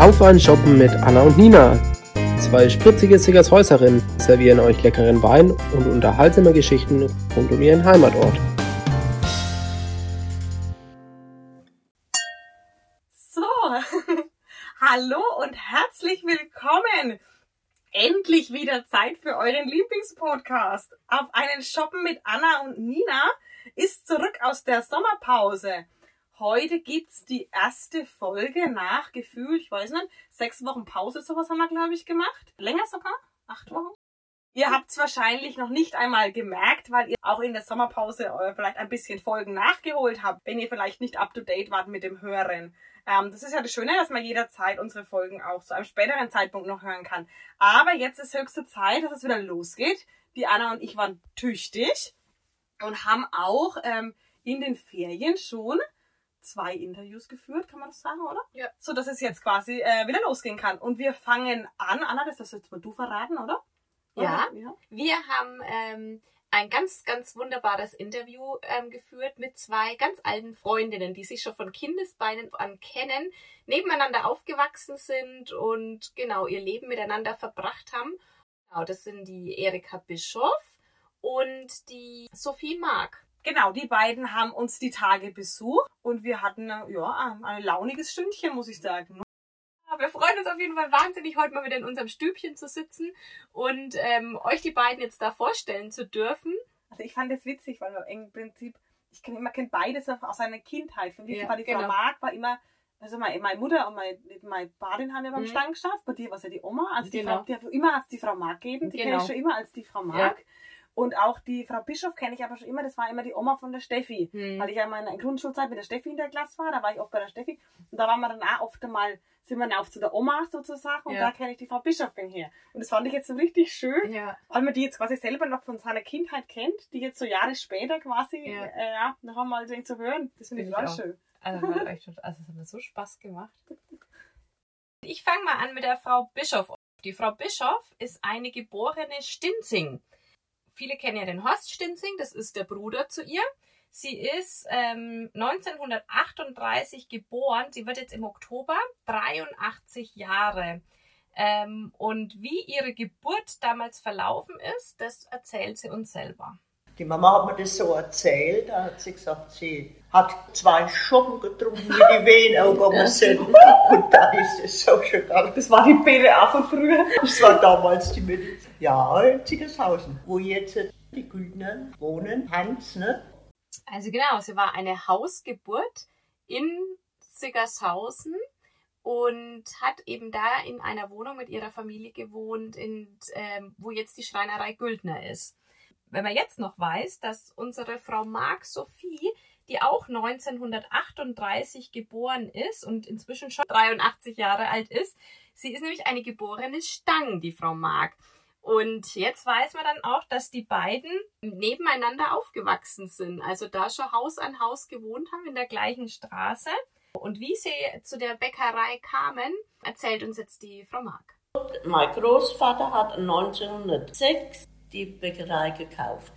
Auf ein Shoppen mit Anna und Nina. Zwei spritzige Sickershäuserinnen servieren euch leckeren Wein und unterhaltsame Geschichten rund um ihren Heimatort. So, hallo und herzlich willkommen. Endlich wieder Zeit für euren Lieblingspodcast. Auf einen Shoppen mit Anna und Nina ist zurück aus der Sommerpause. Heute gibt's die erste Folge nach Gefühl, ich weiß nicht, sechs Wochen Pause, sowas haben wir, glaube ich, gemacht. Länger sogar? Acht Wochen? Ihr habt's wahrscheinlich noch nicht einmal gemerkt, weil ihr auch in der Sommerpause äh, vielleicht ein bisschen Folgen nachgeholt habt, wenn ihr vielleicht nicht up to date wart mit dem Hören. Ähm, das ist ja das Schöne, dass man jederzeit unsere Folgen auch zu einem späteren Zeitpunkt noch hören kann. Aber jetzt ist höchste Zeit, dass es wieder losgeht. Die Anna und ich waren tüchtig und haben auch ähm, in den Ferien schon zwei Interviews geführt, kann man das sagen, oder? Ja. So dass es jetzt quasi äh, wieder losgehen kann. Und wir fangen an. Anna, das hast jetzt mal du verraten, oder? Ja. Ja. Wir haben ähm, ein ganz, ganz wunderbares Interview ähm, geführt mit zwei ganz alten Freundinnen, die sich schon von Kindesbeinen an kennen, nebeneinander aufgewachsen sind und genau ihr Leben miteinander verbracht haben. Genau, das sind die Erika Bischoff und die Sophie Mark. Genau, die beiden haben uns die Tage besucht und wir hatten ja ein, launiges Stündchen, muss ich sagen. Ja, Wir freuen uns auf jeden Fall wahnsinnig, heute mal wieder in unserem Stübchen zu sitzen und ähm, euch die beiden jetzt da vorstellen zu dürfen. Also ich fand das witzig, weil im Prinzip, ich kenn, man kennt beides aus seiner Kindheit. Für mich Ja, war die Frau genau. Mark war immer, also meine, meine Mutter und meine, meine Badin haben ja beim Mhm. Stand geschafft, bei dir war es ja die Oma, also die Genau. Frau, die hat immer als die Frau Mark gegeben, die kenne Genau. ich schon immer als die Frau Mark. Und auch die Frau Bischof kenne ich aber schon immer, das war immer die Oma von der Steffi. Hm. Weil ich ja in meiner Grundschulzeit mit der Steffi in der Klasse war, da war ich oft bei der Steffi. Und da waren wir dann auch oft einmal, sind wir dann auch zu der Oma sozusagen und Ja. da kenne ich die Frau Bischofin her. Und das fand ich jetzt so richtig schön, Ja, weil man die jetzt quasi selber noch von seiner Kindheit kennt, die jetzt so Jahre später quasi, Ja. äh, ja, noch einmal so zu hören. Das finde ich total schön. Also, also es hat mir so Spaß gemacht. Ich fange mal an mit der Frau Bischof. Die Frau Bischof ist eine geborene Stinzing. Viele kennen ja den Horst Stinzing, das ist der Bruder zu ihr. Sie ist ähm, 1938 geboren. Sie wird jetzt im Oktober 83 Jahre. Ähm, und wie ihre Geburt damals verlaufen ist, das erzählt sie uns selber. Die Mama hat mir das so erzählt, da hat sie gesagt, sie hat zwei Schoppen getrunken, wie die Wehen angegangen sind. Und dann ist es so schön. Das war die BDA von früher. Das war damals die Medizin. Ja, in Ziegershausen, wo jetzt die Güldner wohnen, Hans, ne? Also genau, sie war eine Hausgeburt in Siggershausen und hat eben da in einer Wohnung mit ihrer Familie gewohnt, in, ähm, wo jetzt die Schreinerei Güldner ist. Wenn man jetzt noch weiß, dass unsere Frau Mark Sophie, die auch 1938 geboren ist und inzwischen schon 83 Jahre alt ist, sie ist nämlich eine geborene Stang, die Frau Mark. Und jetzt weiß man dann auch, dass die beiden nebeneinander aufgewachsen sind. Also da schon Haus an Haus gewohnt haben in der gleichen Straße. Und wie sie zu der Bäckerei kamen, erzählt uns jetzt die Frau Mark. Mein Großvater hat 1906 die Bäckerei gekauft.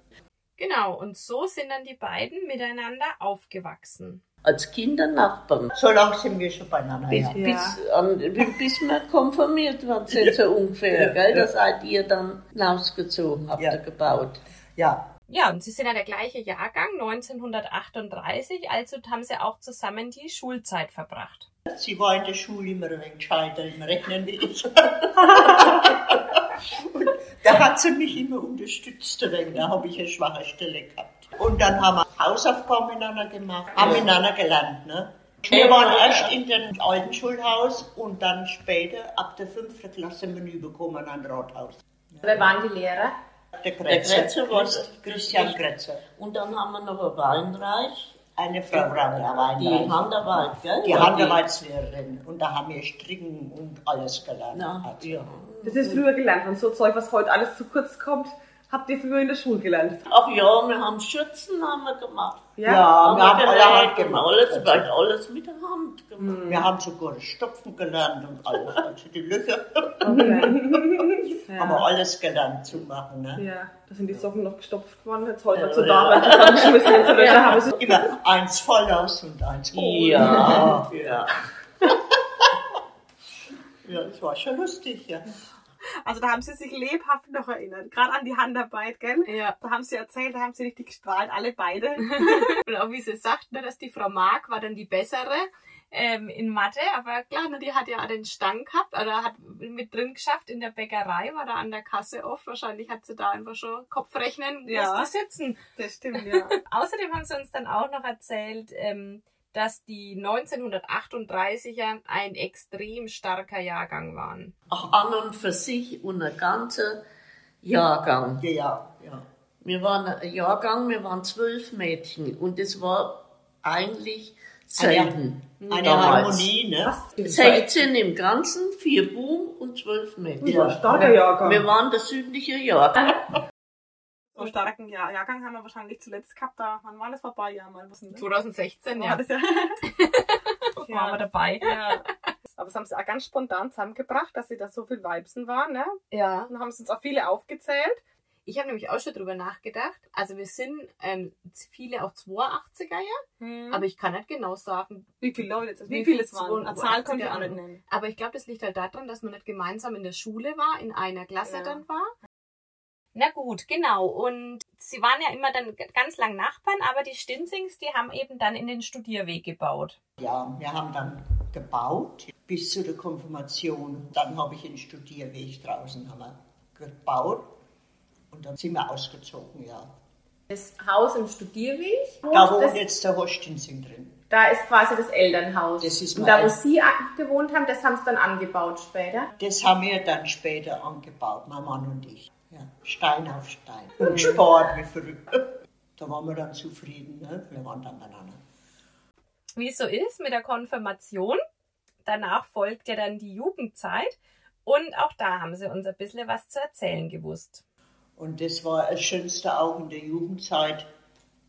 Genau, und so sind dann die beiden miteinander aufgewachsen. Als Kinder Nachbarn. So lange sind wir schon beieinander. Bis, Ja. bis, an, bis wir konfirmiert waren, sind so ungefähr, Ja, gell? Da seid ihr dann hinausgezogen, habt Ja. ihr gebaut. ja, Ja, und sie sind ja der gleiche Jahrgang, 1938, also haben sie auch zusammen die Schulzeit verbracht. Sie war in der Schule immer ein wenig gescheiter im Rechnen wie ich. Und da hat sie mich immer unterstützt, ein wenig. da habe ich eine schwache Stelle gehabt. Und dann haben wir Hausaufgaben miteinander gemacht, haben miteinander gelernt. Ne? Wir waren erst in dem alten Schulhaus und dann später, ab der fünften Klasse, Menü bekommen an Rathaus. Wer waren die Lehrer? Der Gretzer, Gretzer war Christ- Christian Gretzer. Und dann haben wir noch ein Weinreich, Eine Frau Rania die Weinreich. Handarbeit, gell? Die Handarbeitslehrerin. Und da haben wir Stricken und alles gelernt. Ja, ja. Das ist früher gelernt und so Zeug, was heute alles zu kurz kommt, habt ihr früher in der Schule gelernt. Ach ja, wir haben Schürzen haben wir gemacht. Ja, wir haben alle Hand gemacht. Alles, weil alles mit der Hand gemacht. Wir haben sogar das Stopfen gelernt und alles. Also die Löcher Okay. haben wir alles gelernt zu machen. Ne? Ja, da sind die Socken noch gestopft worden. Jetzt heute Ja, ja. da, weil sie zusammengeschmissen sind. So haben sie. Immer eins voll aus und eins hoch. Ja, ja. das war schon lustig, ja. Also da haben sie sich lebhaft noch erinnert. Gerade an die Handarbeit, gell? Ja. Da haben sie erzählt, da haben sie richtig gestrahlt, alle beide. Und auch wie sie sagt, ne, dass die Frau Mark war dann die bessere ähm, in Mathe, aber klar, ne, die hat ja auch den Stang gehabt oder hat mit drin geschafft in der Bäckerei, war da an der Kasse oft. Wahrscheinlich hat sie da einfach schon Kopfrechnen Ja. musste sitzen. Das stimmt, ja. Außerdem haben sie uns dann auch noch erzählt, ähm, dass die 1938er ein extrem starker Jahrgang waren. Auch an und für sich und ein ganzer Jahrgang. Ja, ja, ja. Wir waren ein Jahrgang, wir waren zwölf Mädchen und es war eigentlich Eine- selten. Eine damals. Harmonie, ne? 16 im Ganzen, vier Buben und zwölf Mädchen. Ja. Starker Jahrgang. Wir waren der südliche Jahrgang. So starken Jahr Jahrgang haben wir wahrscheinlich zuletzt gehabt. Da, wann war das vor ein paar Jahren mal? Was denn, ne? 2016, War ja, das ja. waren wir dabei. ja. Aber das haben sie auch ganz spontan zusammengebracht, dass sie da so viel Weibsen waren, ne? Ja. Dann haben sie uns auch viele aufgezählt. Ich habe nämlich auch schon drüber nachgedacht. Also wir sind ähm, viele auch 82er, ja. Mhm. Aber ich kann nicht genau sagen. wie viele Leute jetzt? Wie, Wie viele viele es waren? Eine Zahl konnte ich auch nicht nennen. Aber ich glaube, das liegt halt daran, dass man nicht gemeinsam in der Schule war, in einer Klasse Ja. dann war. Na gut, genau. Und sie waren ja immer dann ganz lang Nachbarn, aber die Stinzings, die haben eben dann in den Studierweg gebaut. Ja, wir haben dann gebaut bis zu der Konfirmation. Dann habe ich einen Studierweg draußen haben wir gebaut und dann sind wir ausgezogen, ja. Das Haus im Studierweg. Da wohnt das, jetzt der Horstinsing drin. da ist quasi das Elternhaus. Das ist Und mein da, wo Sie gewohnt haben, das haben Sie dann angebaut später. Das haben wir dann später angebaut, mein Mann und ich. Ja, Stein auf Stein. Und Sport wie verrückt. Da waren wir dann zufrieden, ne? Wir waren dann beieinander. Wie es so ist mit der Konfirmation. Danach folgt ja dann die Jugendzeit. Und auch da haben sie uns ein bisschen was zu erzählen gewusst. Und das war das Schönste auch in der Jugendzeit.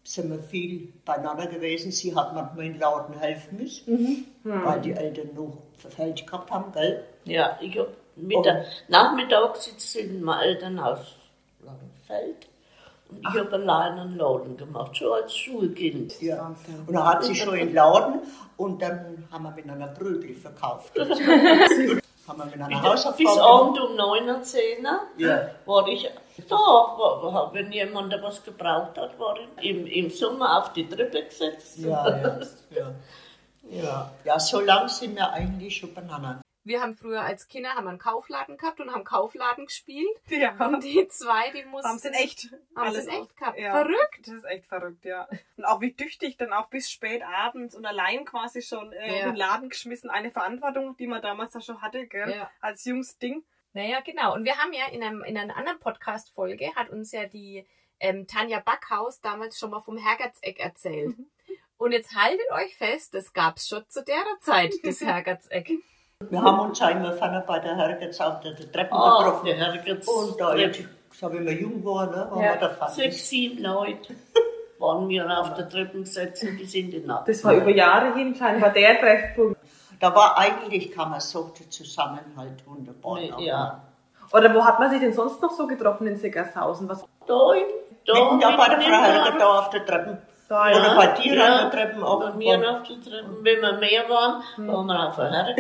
Sind wir viel beieinander gewesen. Sie hat manchmal in Lauten helfen müssen, weil die Eltern noch verfällt gehabt haben, gell? Ja, ich hab mit der, nachmittags sitzt in meinem Elternhaus Langenfeld und ich habe allein einen Laden gemacht, schon als Schulkind. Ja. Und dann hat sie schon in Laden und dann haben wir miteinander Brötli verkauft. haben wir miteinander Bis Abend um 9 Uhr, 10 Uhr Ja. war ich da. War, war, wenn jemand was gebraucht hat, war ich im, im Sommer auf die Treppe gesetzt. Ja, ja, ja. ja. Ja, so lang sind wir eigentlich schon beieinander. Wir haben früher als Kinder haben einen Kaufladen gehabt und haben Kaufladen gespielt. Ja. Und die zwei, die mussten... Haben sie in echt haben alles sie in echt gehabt. Ja. Verrückt. Das ist echt verrückt, ja. Und auch wie tüchtig dann auch bis spät abends und allein quasi schon äh, Ja. in den Laden geschmissen. Eine Verantwortung, die man damals da schon hatte, gell? Ja. Als Jungsding. Naja, genau. Und wir haben ja in, einem, in einer anderen Podcast-Folge hat uns ja die ähm, Tanja Backhaus damals schon mal vom Hergertseck erzählt. Und jetzt haltet euch fest, das gab's schon zu der Zeit, das Hergertseck. Wir haben uns ja immer vorne bei der Hergetz auf der Treppe Oh, getroffen. der Herrgott. Und da, jetzt, so wie wir jung waren, ne, waren Ja. wir da vorne. Sechs, sieben Leute waren wir auf der Treppe gesetzt bis in die Nacht. Das war über Jahre hin scheinbar der Treffpunkt. Da war eigentlich, kann man sagen, der Zusammenhalt wunderbar. Nee, ja. Oder wo hat man sich denn sonst noch so getroffen in Sickershausen? Was Da, da, Mitten da bei der Frau Helga da auf der Treppe. Da Oder bei dir Ja, an der Treppe auch. Bei mir auf der Treppe. Wenn wir mehr waren, waren wir auf der Herren.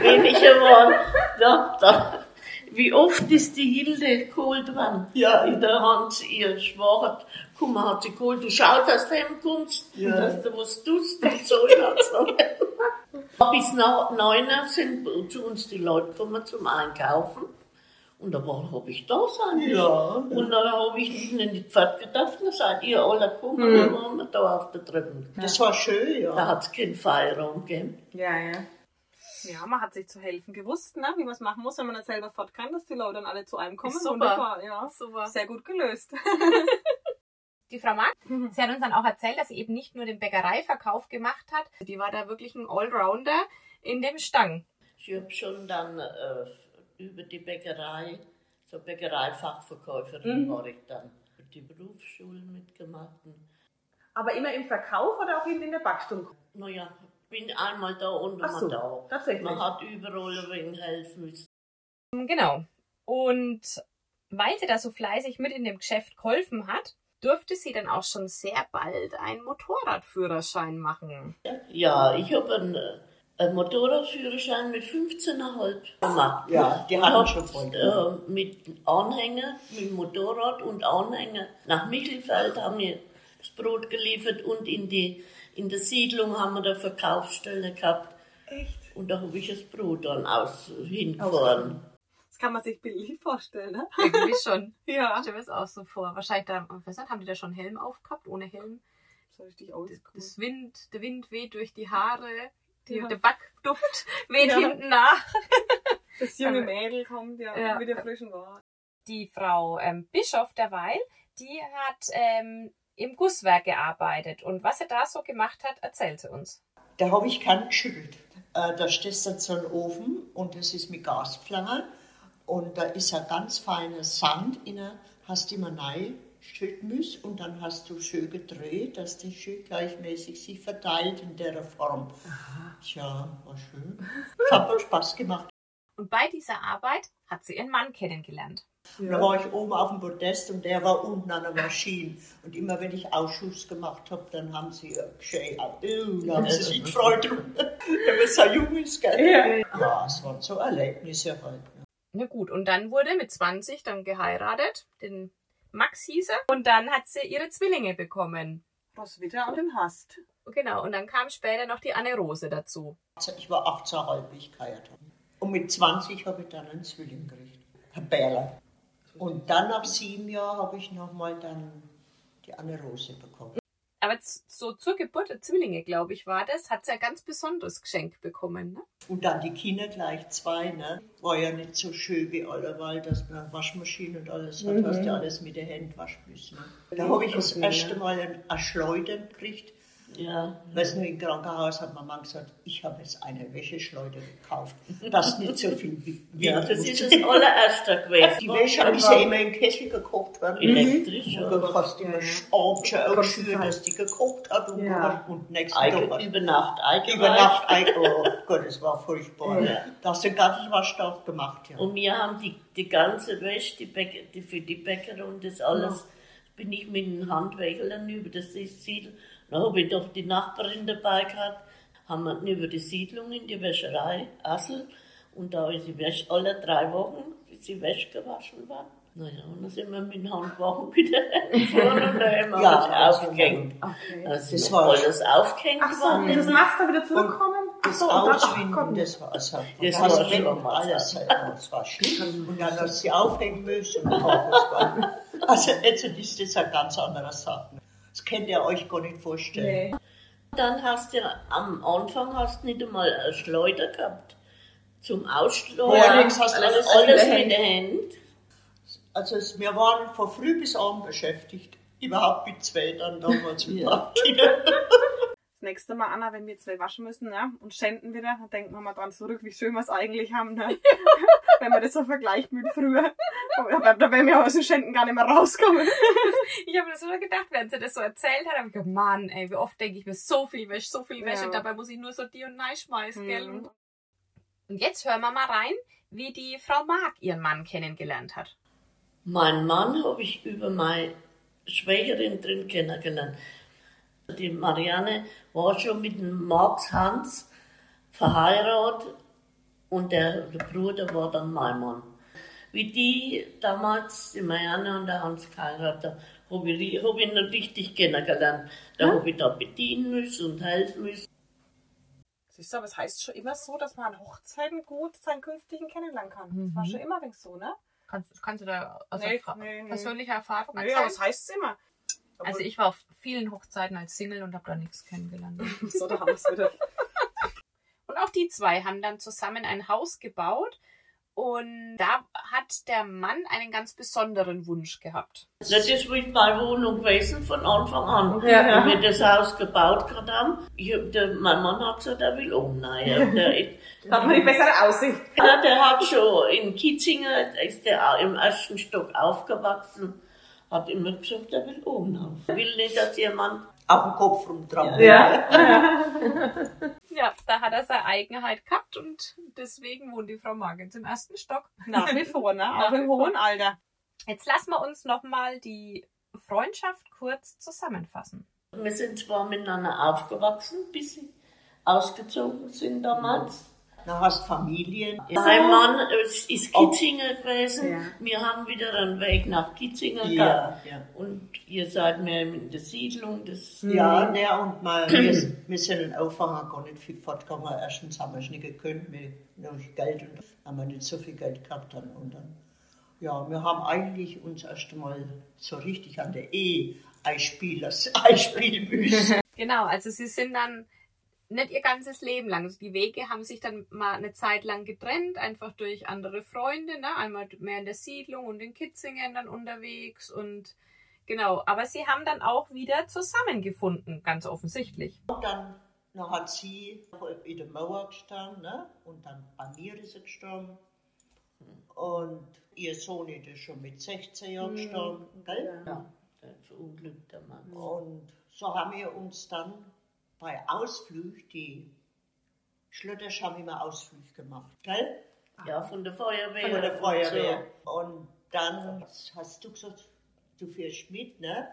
Weniger waren, da, da. Wie oft ist die Hilde geholt worden? Ja. In der Hand, ihr Schwach, guck mal, hat sie geholt, du schaust, dass du heimkommst, Ja. dass du was tust und so. Bis nach neun Uhr sind zu uns die Leute gekommen zum Einkaufen. Und da war, hab ich da sein. Ja. Und dann habe ich ihnen in die Pferd gedacht, dann seid ihr alle gekommen, und dann waren wir da auf der Treppe. Das war schön, Da ja. hat es keinen Feierraum gegeben. Ja, ja. Ja, man hat sich zu helfen gewusst, ne? wie man es machen muss, wenn man nicht selber fort kann, dass die Leute dann alle zu einem kommen. Ist super. Wunderbar, ja. Super. Sehr gut gelöst. Die Frau Mark, sie hat uns dann auch erzählt, dass sie eben nicht nur den Bäckereiverkauf gemacht hat, die war da wirklich ein Allrounder in dem Stang. Ich habe schon dann äh, über die Bäckerei, so Bäckereifachverkäuferin war ich dann. Die Berufsschulen mitgemacht. Aber immer im Verkauf oder auch in der Backstube? Naja, bin einmal da und immer so, da. tatsächlich. Man hat überall ein wenig helfen müssen. Genau. Und weil sie da so fleißig mit in dem Geschäft geholfen hat, durfte sie dann auch schon sehr bald einen Motorradführerschein machen. Ja, ich habe einen, äh, einen Motorradführerschein mit 15,5 gemacht. Ja, die hatten hab, schon voll. Äh, mit Anhänger, mit Motorrad und Anhänger nach Michelfeld haben wir das Brot geliefert und in die in der Siedlung haben wir da Verkaufsstelle gehabt. Echt? Und da habe ich das Brot dann aus hingefahren. Das kann man sich bildlich vorstellen, ne? Irgendwie schon. Ja. Ich stelle mir das auch so vor. Wahrscheinlich da, nicht, haben die da schon Helm aufgehabt, ohne Helm? So richtig oldschool. Das Wind, der Wind weht durch die Haare, die, Ja. der Backduft weht Ja. hinten nach. Das junge Mädel kommt ja, Ja. mit der frischen Ware. Die Frau ähm, Bischof derweil, die hat ähm, im Gusswerk gearbeitet. Und was sie da so gemacht hat, erzählt sie uns. Da habe ich keinen geschüttelt. Äh, da steht dann so ein Ofen und das ist mit Gaspfanne und da ist ein ganz feiner Sand in der, hast du immer rein schütten müssen und dann hast du schön gedreht, dass die schön gleichmäßig sich verteilt in der Form. Tja, war schön. Es hat mir Spaß gemacht. Und bei dieser Arbeit hat sie ihren Mann kennengelernt. Da war ich oben auf dem Podest und der war unten an der Maschine. Und immer wenn ich Ausschuss gemacht habe, dann haben sie geschrien, da haben sie sich gefreut. Wenn man so jung ist, gell? Ja, es waren so Erlebnisse halt. Ne? Na gut, und dann wurde mit 20 dann geheiratet, den Max hieß er. Und dann hat sie ihre Zwillinge bekommen. Roswitha und den Hast. Genau, und dann kam später noch die Anne Rose dazu. Ich war 18,5, wie ich geheiratet habe. Und mit 20 habe ich dann einen Zwilling gekriegt, Herr Bärler. Und dann nach sieben Jahren habe ich nochmal dann die Anne Rose bekommen. Aber so zur Geburt der Zwillinge, glaube ich, war das, hat sie ein ganz besonderes Geschenk bekommen. Ne? Und dann die Kinder gleich zwei, ne? War ja nicht so schön wie allerweil, dass man eine Waschmaschine und alles hat, hast ja alles mit der Hand waschen müssen. Ne? Da habe ich das erste Mal ein, ein Schleudern gekriegt. Ja. Weißt du, im Krankenhaus hat Mama gesagt, ich habe jetzt eine Wäscheschleuder gekauft. Das nicht so viel wie Ja, das ist das allererste gewesen. Die Wäsche ist ja immer im Kessel gekocht worden. Elektrisch, Und ja. du hast immer auch schön, dass die gekocht hat und, Ja. und nächsten Tag über Nacht eingeweicht. über Nacht ein. Oh Gott, das war furchtbar. Ja. Da hast du den ganzen Waschtag gemacht, ja. Und wir haben die, die ganze Wäsche, die Bäcker, die, für die Bäcker und das alles, bin ich mit den Handwerkern über das Siedl. Da habe ich doch die Nachbarin dabei gehabt, haben wir über die Siedlung in die Wäscherei Assel und da ist die Wäsche alle drei Wochen, bis die Wäsche gewaschen war. Naja, und dann sind wir mit dem Handwagen wieder gefahren und da haben wir Ja, alles also, aufgehängt. Okay. Das war- alles aufgehängt Ach so, worden. ist das nass da wieder zurückkommen? Ach Das so, und dann- Gott. das war, also, Das das war schon war mal alles, das war schlimm. Und dann hast du sie aufhängen müssen. Und auch, das war, also jetzt ist das eine ganz andere Sache. Das könnt ihr euch gar nicht vorstellen. Nee. Dann hast du am Anfang hast nicht einmal eine Schleuder gehabt zum Ausstreuen. Ja, hast du alles, alles alles mit der Hand. Also wir waren von früh bis abend beschäftigt. Überhaupt mit zwei dann damals mit Ja. Das nächste Mal, Anna, wenn wir zwei waschen müssen ne, und schänden wieder, dann denken wir mal dran zurück, wie schön wir es eigentlich haben. Ne? wenn man das so vergleicht mit früher. Aber da werden wir aus dem Schänden gar nicht mehr rauskommen. Ich habe mir das schon gedacht, während sie das so erzählt hat, habe ich gedacht, Mann, ey, wie oft denke ich mir, so viel Wäsche, so viel Wäsche, Ja. dabei muss ich nur so die und nein schmeißen, gell? Mhm. Und jetzt hören wir mal rein, wie die Frau Mark ihren Mann kennengelernt hat. Mein Mann habe ich über meine Schwägerin drin kennengelernt. Die Marianne war schon mit dem Max Hans verheiratet und der, der Bruder war dann mein Mann. Wie die damals, die Marianne und der Hans geheiratet haben, habe ich, hab ich ihn richtig kennengelernt. Da habe ich da bedienen müssen und helfen müssen. Siehst du, aber es heißt schon immer so, dass man an Hochzeiten gut seinen künftigen kennenlernen kann. Das Mhm. war schon immer so, ne? Kannst, kannst du da aus Nee, nee, nee. persönlicher Erfahrung Nee, erzählen? aber es heißt es immer. Also ich war auf vielen Hochzeiten als Single und habe da nichts kennengelernt. So, da haben wir es wieder. Und auch die zwei haben dann zusammen ein Haus gebaut und da hat der Mann einen ganz besonderen Wunsch gehabt. Das ist mit meiner Wohnung gewesen von Anfang an. Ja. Wenn wir das Haus gebaut gerade haben, ich, der, mein Mann hat gesagt, er will umnehmen. Der, Da hat man die bessere Aussicht. Ja, der hat schon in Kitzinger, ist der im ersten Stock aufgewachsen, hat immer gesagt, er will umnehmen. Er will nicht, dass jemand, Auf dem Kopf rumtrampeln. Ja, da hat er seine Eigenheit gehabt und deswegen wohnt die Frau jetzt im ersten Stock. Nach wie vor, ne? Nach Auch im hohen Alter. Jetzt lassen wir uns nochmal die Freundschaft kurz zusammenfassen. wir sind zwar miteinander aufgewachsen, bis ich ausgezogen sind damals. Da hast Familien. Mein Mann ist, ist Kitzinger gewesen. Ja. Wir haben wieder einen Weg nach Kitzinger Ja, gehabt. ja. Und ihr seid mehr in der Siedlung. Das, Ja, ne, und mal, wir, wir sind in Aufwanger gar nicht viel fortgegangen. Erstens haben wir es nicht gekonnt, wir noch Geld und haben wir nicht so viel Geld gehabt dann. Und dann, ja, wir haben eigentlich uns erst einmal so richtig an der Ehe einspielen, einspielen müssen. Genau, also sie sind dann nicht ihr ganzes Leben lang. Also die Wege haben sich dann mal eine Zeit lang getrennt, einfach durch andere Freunde, ne? Einmal mehr in der Siedlung und in Kitzingen dann unterwegs und genau. Aber sie haben dann auch wieder zusammengefunden, ganz offensichtlich. Und dann, dann hat sie in der Mauer gestanden, ne? und dann bei mir ist sie gestorben. Und ihr Sohn ist schon mit 16 Jahren gestorben, gell? ja, der verunglückte Mann. Und so haben wir uns dann bei Ausflug, die Schlötters haben immer Ausflug gemacht, gell? Ja, von der Feuerwehr. Von der und Feuerwehr. Und dann hast du gesagt, du fährst mit, ne?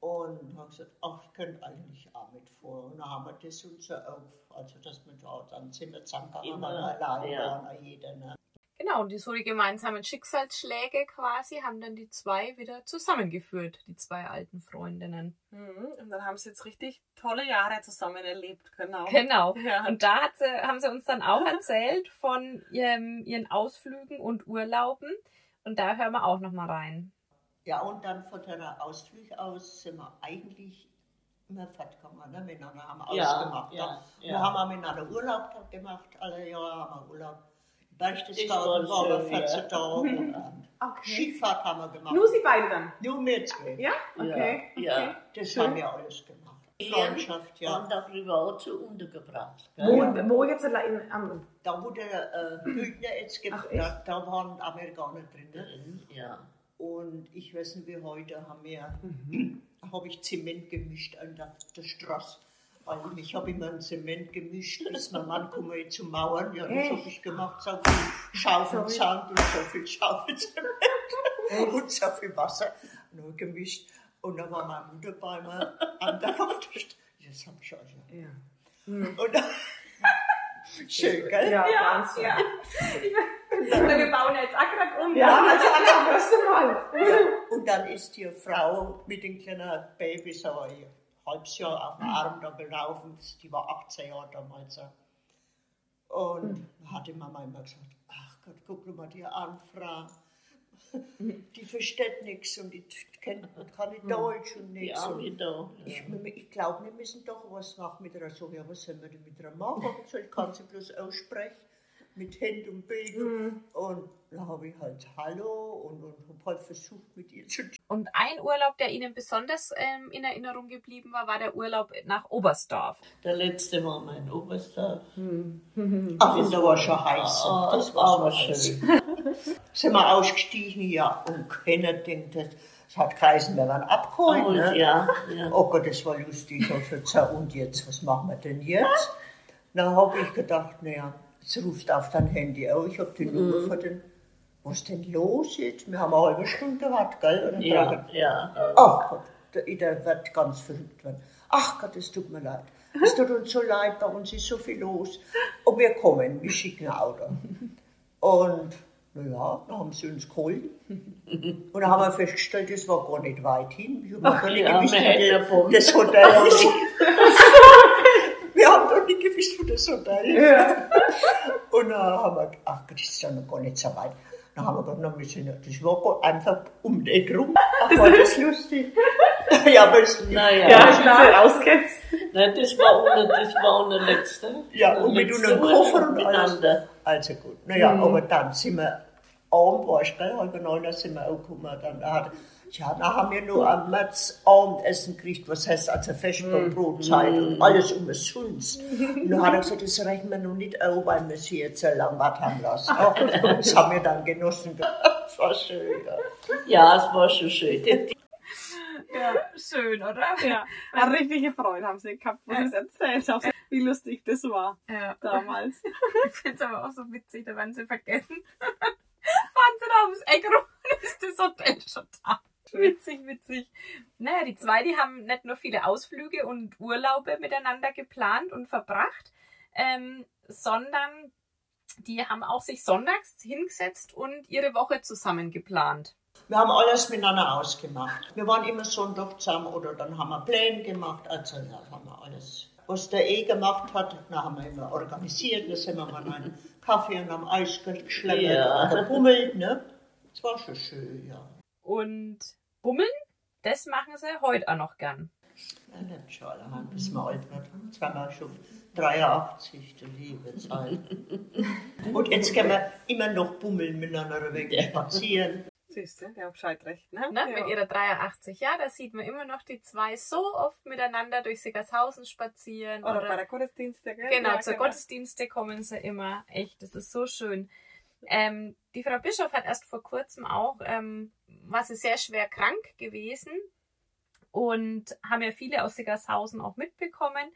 Und habe gesagt, ach, ich könnte eigentlich auch mit vor. Und dann haben wir das uns so auf, also dass wir da dann sind wir zusammengegangen, Immer, weil wir allein ja. waren, jeder, ne? Genau, und die so die gemeinsamen Schicksalsschläge quasi haben dann die zwei wieder zusammengeführt, die zwei alten Freundinnen. Mhm. Und dann haben sie jetzt richtig tolle Jahre zusammen erlebt, genau. Genau. Ja. Und da hat sie, haben sie uns dann auch erzählt von ihrem, ihren Ausflügen und Urlauben. Und da hören wir auch nochmal rein. Ja, und dann von der Ausflug aus sind wir eigentlich immer fortgegangen, ne? Miteinander haben wir Ja, ausgemacht. ja, ne? ja. Wir haben auch miteinander Urlaub gemacht, alle Jahre haben wir Urlaub. Berchtesgaden Das war wir schön, 14 Tage Okay. Skifahrt haben wir gemacht. Nur sie beide dann? Nur wir zwei. Ja? Okay. Ja, ja. Das haben wir alles gemacht. Freundschaft, ja. Und auch privat zu untergebracht. Wo, Gell? wo jetzt allein in, am, Da, der äh, Bündner jetzt gibt, Ach, echt? da, da waren Amerikaner drin. Ne? Drin, Ja. Und ich weiß nicht, wie heute haben wir, Mhm. habe ich Zement gemischt an der, der Straße. Weil ich habe immer ein Zement gemischt, bis mein Mann komme ich zu Mauern. Ja, das habe ich gemacht. So viel Schaufel Sorry. Sand und so viel Schaufel Zement und so viel Wasser. Nur gemischt. Und dann war meine Mutter bei mir an der Wand. Das habe ich also. ja. Und dann, schön, gell? Ja, ganz Ja. Wir bauen jetzt auch gerade um. Ja, also hörst du mal. Ja, und dann ist die Frau mit dem kleinen Baby so ein halbes Jahr auf dem Arm da gelaufen. Die war 18 Jahre damals. ja. Und da hat die Mama immer gesagt, ach Gott, guck mal die an, Frau. Die versteht nichts und die kennt, kann nicht Deutsch und nichts. Und da. ich, ich glaube, wir müssen doch was machen mit ihr. So, ja, was sollen wir denn mit ihr machen? Ich kann sie bloß aussprechen, mit Händen und Begen. Und dann habe ich halt Hallo und, und habe halt versucht, mit ihr zu Und ein Urlaub, der Ihnen besonders ähm, in Erinnerung geblieben war, war der Urlaub nach Oberstdorf. Der letzte war mein Oberster. Ach, und da war schon heiß. Ah, das war aber schön. Sind wir ausgestiegen, ja, und keiner denkt, das, das hat geheißen, wir waren abgeholt. Und ne? ja, ja. Oh Gott, das war lustig. Ich gesagt, und jetzt, was machen wir denn jetzt? Dann habe ich gedacht, naja, rufst du auf dein Handy an. Ich habe die Nummer von den, was denn los jetzt? Wir haben eine halbe Stunde gewartet, gell? Dann Ja, ja. Ach Gott, der, wird ganz verrückt werden. Ach Gott, es tut mir leid. Es tut uns so leid, bei uns ist so viel los. Und wir kommen, wir schicken ein Auto. Und naja, dann haben sie uns geholt. Und dann haben wir festgestellt, es war gar nicht weit hin. Ich hab Ach gar nicht ja, gewusst, das Hotel ist. gewusst, wo das Hotel ist. Und dann haben wir, ach das ist ja noch gar nicht so weit. Dann haben wir gedacht, na, wir sind, ja- das war einfach um die Ecke rum. Ach, war das lustig. ja, aber es, Naja, Ja, klar, auskennst. Nein, das war unter, das war unter letzte. Ja, und mit einem Koffer und miteinander. alles. Also gut. Naja, aber dann sind wir Abend, warst du, halb neun, da sind wir angekommen. Dann hat, ja, dann haben wir nur am März Abendessen gekriegt, was heißt also Festbrotzeit und alles umsonst. Und dann hat er gesagt, das rechnen wir noch nicht auf, weil wir sie jetzt so lange warten haben lassen. Ach, das haben wir dann genossen. Das war schön. Ja. Ja, es war schon schön. Ja, schön, oder? Ja, eine richtige Freude haben sie gehabt, wo sie es erzählt haben, wie lustig das war Ja. damals. Ich finde es aber auch so witzig, da werden sie vergessen. Fahren sie ums Eck rum und ist das Hotel schon da. Witzig, witzig. Naja, die zwei, die haben nicht nur viele Ausflüge und Urlaube miteinander geplant und verbracht, ähm, sondern die haben auch sich sonntags hingesetzt und ihre Woche zusammen geplant. Wir haben alles miteinander ausgemacht. Wir waren immer Sonntag zusammen oder dann haben wir Pläne gemacht. Also ja, haben wir alles. Was der eh gemacht hat, dann haben wir immer organisiert. Da sind wir mal einen Kaffee und am Eis geschleppt Ja. oder gebummelt. Ne? Das war schon schön, ja. Und Bummeln, das machen sie heute auch noch gern. Ja, nicht schon allein, bis man alt wird. Jetzt waren wir schon 83, du liebe Zeit. Und jetzt können wir immer noch bummeln miteinander weg, spazieren. Siehst du, der hat Bescheid recht, ne? Ne? Ja. Mit ihrer 83 Jahre, da sieht man immer noch die zwei so oft miteinander durch Sickershausen spazieren. Oder bei der Gottesdienste, gell? Genau, Ja, zur Gottesdienste kommen sie immer. Echt, das ist so schön. Ähm, die Frau Bischof hat erst vor kurzem auch, ähm, war sie sehr schwer krank gewesen und haben ja viele aus Siggershausen auch mitbekommen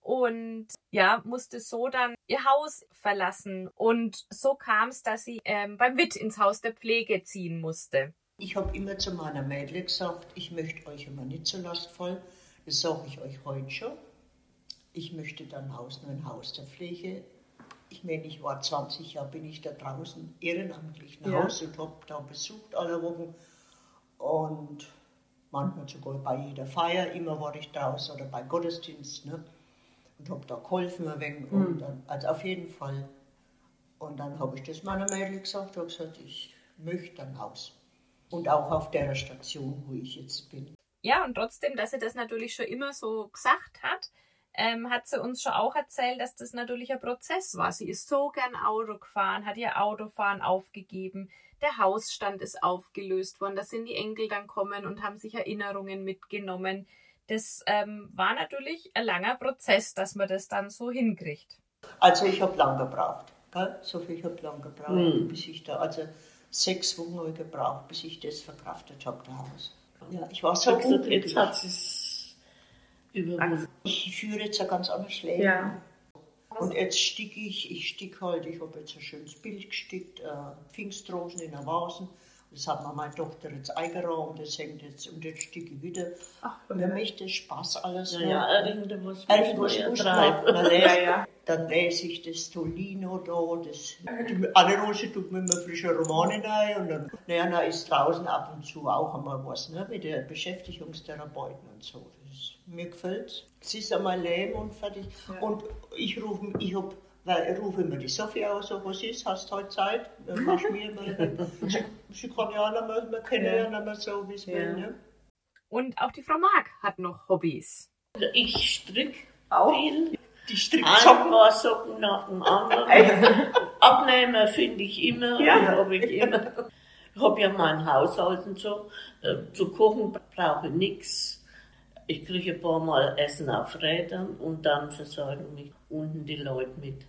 und ja, musste so dann ihr Haus verlassen und so kam es, dass sie ähm, beim Witt ins Haus der Pflege ziehen musste. Ich habe immer zu meiner Mädel gesagt, ich möchte euch immer nicht so lastvoll. Das sage ich euch heute schon. Ich möchte dann Haus, nur ein Haus der Pflege. Ich meine, ich war 20 Jahre, bin ich da draußen ehrenamtlich nach Ja. Hause und habe da besucht alle Wochen. Und manchmal sogar bei jeder Feier, immer war ich draußen oder bei Gottesdienst. Ne? Und habe da geholfen ein wenig. Und dann, also auf jeden Fall. Und dann habe ich das meiner Mädel gesagt, habe gesagt, ich möchte ein Haus. Und auch auf der Station, wo ich jetzt bin. Ja, und trotzdem, dass sie das natürlich schon immer so gesagt hat, ähm, hat sie uns schon auch erzählt, dass das natürlich ein Prozess war. Sie ist so gern Auto gefahren, hat ihr Autofahren aufgegeben, der Hausstand ist aufgelöst worden, da sind die Enkel dann kommen und haben sich Erinnerungen mitgenommen. Das ähm, war natürlich ein langer Prozess, dass man das dann so hinkriegt. Also ich habe lang gebraucht. Gell? So viel habe lang gebraucht, Mhm. bis ich da, also sechs Wochen habe ich gebraucht, bis ich das verkraftet habe, Haus. Ja, ich war so gesagt, jetzt hat es überwunden. Ich führe jetzt ein ganz anderes Leben. Ja. Und jetzt sticke ich, ich sticke halt, ich habe jetzt ein schönes Bild gestickt, äh, Pfingstrosen in der Vasen. Das hat mir meine Tochter jetzt eingeraumt, das hängt jetzt und jetzt sticke ich wieder. Ach, Und mir möchte Spaß alles. Ja, ja, irgendwas muss man muss ja man. Dann lese, Ja, ja. dann lese ich das Tolino da, das, die Anne-Rose tut mir immer frische Romane rein und dann, naja, dann ist draußen ab und zu auch einmal was, ne, mit der Beschäftigungstherapeuten und so. Das, mir gefällt Es ist einmal Leben und fertig. Und ich rufe, ich hab, weil ich rufe immer die Sophie aus, so, was ist, hast du heute Zeit? Du mir immer, sie, sie kann ja auch noch mal, wir kennen ja noch mal so, wie es Ja. will, ne? Und auch die Frau Mark hat noch Hobbys. Ich stricke Auch? viel. Die strickt Ein Socken. paar Socken nach dem anderen. Abnehmer finde ich immer. Ja. Habe ich immer. Ich habe ja meinen Haushalt und so. Äh, Zu kochen brauche ich nichts. Ich kriege ein paar Mal Essen auf Rädern und dann versorgen mich unten die Leute mit.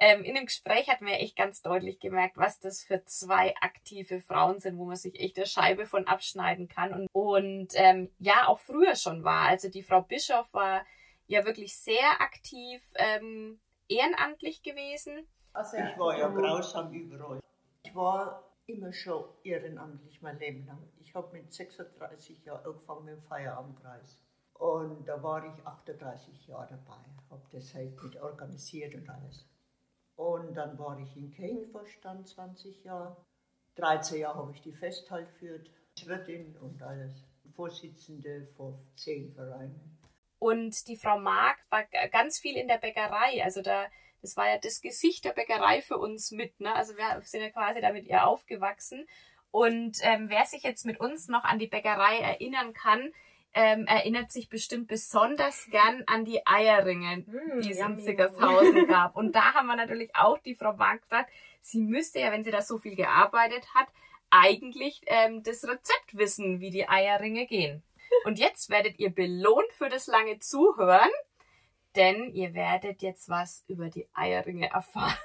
Ähm, in dem Gespräch hatten wir echt ganz deutlich gemerkt, was das für zwei aktive Frauen sind, wo man sich echt eine Scheibe von abschneiden kann. Und, und ähm, ja, auch früher schon war. Also die Frau Bischof war ja wirklich sehr aktiv ähm, ehrenamtlich gewesen. Ich war ja grausam überall. Ich war immer schon ehrenamtlich mein Leben lang. Ich habe mit 36 Jahren angefangen mit dem Feierabendkreis. Und da war ich 38 Jahre dabei, habe das halt mit organisiert und alles. Und dann war ich in Kirchenvorstand 20 Jahre. 13 Jahre habe ich die Festhalt geführt, Wirtin und alles. Vorsitzende von zehn Vereinen. Und die Frau Mark war ganz viel in der Bäckerei. Also da, das war ja das Gesicht der Bäckerei für uns mit. Ne? Also wir sind ja quasi da mit ihr aufgewachsen. Und ähm, wer sich jetzt mit uns noch an die Bäckerei erinnern kann, ähm, erinnert sich bestimmt besonders gern an die Eierringe, Mm, die es in. Zickershausen gab. Und da haben wir natürlich auch die Frau Mark gefragt, sie müsste ja, wenn sie da so viel gearbeitet hat, eigentlich ähm, das Rezept wissen, wie die Eierringe gehen. Und jetzt werdet ihr belohnt für das lange Zuhören, denn ihr werdet jetzt was über die Eierringe erfahren.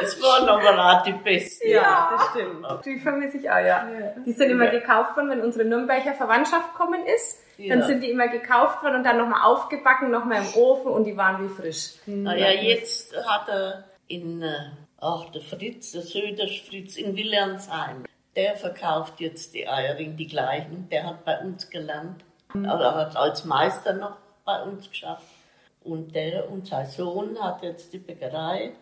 Das waren aber auch die besten. Ja, das stimmt. Die vermisse ich auch, ja. Die sind immer gekauft worden, wenn unsere Nürnberger Verwandtschaft kommen ist. Dann Ja. sind die immer gekauft worden und dann nochmal aufgebacken, nochmal im Ofen und die waren wie frisch. Naja, jetzt hat er in, äh, ach, der Fritz, der Söder Fritz in Wilhelmsheim, der verkauft jetzt die Eierringe, die gleichen. Der hat bei uns gelernt, oder hat als Meister noch bei uns geschafft. Und der und sein Sohn hat jetzt die Bäckerei.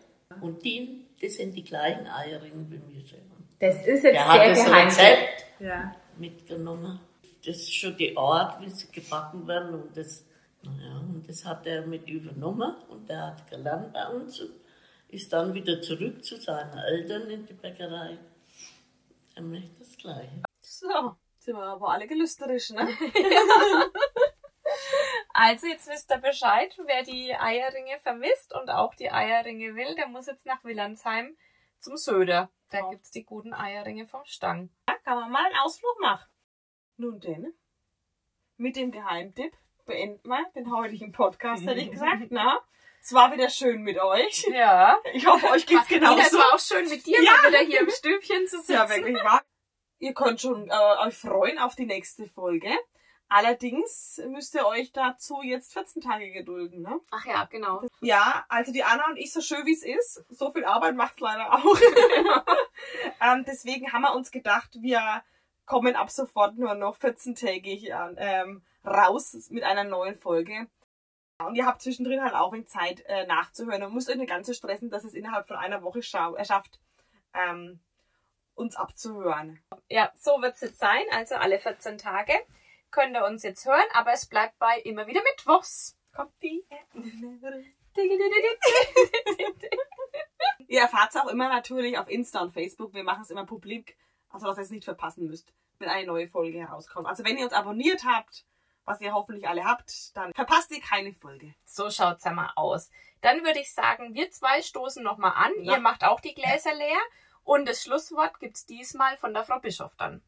Und die, das sind die gleichen Eierringe wie mir schon. Das ist jetzt Der hat sehr das geheim. Rezept Ja. mitgenommen. Das ist schon die Art, wie sie gebacken werden. Und das, naja, und das hat er mit übernommen. Und er hat gelernt bei uns und ist dann wieder zurück zu seinen Eltern in die Bäckerei. Er möchte das Gleiche. So, sind wir aber alle gelüsterisch, ne? Also jetzt wisst ihr Bescheid, wer die Eierringe vermisst und auch die Eierringe will, der muss jetzt nach Willandsheim zum Söder. Da Ja. gibt's die guten Eierringe vom Stang. Da kann man mal einen Ausflug machen. Nun denn, mit dem Geheimtipp beenden wir den heutigen Podcast, hätte ich gesagt. Na, es war wieder schön mit euch. Ja. Ich hoffe, euch geht's Nina, es genauso. war auch schön mit dir, Ja. mal wieder hier im Stübchen zu sitzen. Ja, wirklich wahr. Ihr könnt schon äh, euch freuen auf die nächste Folge. Allerdings müsst ihr euch dazu jetzt 14 Tage gedulden, ne? Ach ja, genau. Ja, also die Anna und ich, so schön wie es ist, so viel Arbeit macht's leider auch. ähm, deswegen haben wir uns gedacht, wir kommen ab sofort nur noch 14-tägig ähm, raus mit einer neuen Folge. Und ihr habt zwischendrin halt auch in Zeit äh, nachzuhören und müsst euch nicht ganz so stressen, dass es innerhalb von einer Woche äh, schafft, ähm, uns abzuhören. Ja, so wird's jetzt sein. Also alle 14 Tage könnt ihr uns jetzt hören, aber es bleibt bei immer wieder Mittwochs. Die Ihr erfahrt es auch immer natürlich auf Insta und Facebook. Wir machen es immer publik, also dass ihr es nicht verpassen müsst, wenn eine neue Folge herauskommt. Also wenn ihr uns abonniert habt, was ihr hoffentlich alle habt, dann verpasst ihr keine Folge. So schaut's ja mal aus. Dann würde ich sagen, wir zwei stoßen nochmal an. Ja. Ihr macht auch die Gläser leer. Und das Schlusswort gibt's diesmal von der Frau Bischof dann.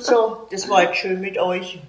So, das war jetzt schön mit euch.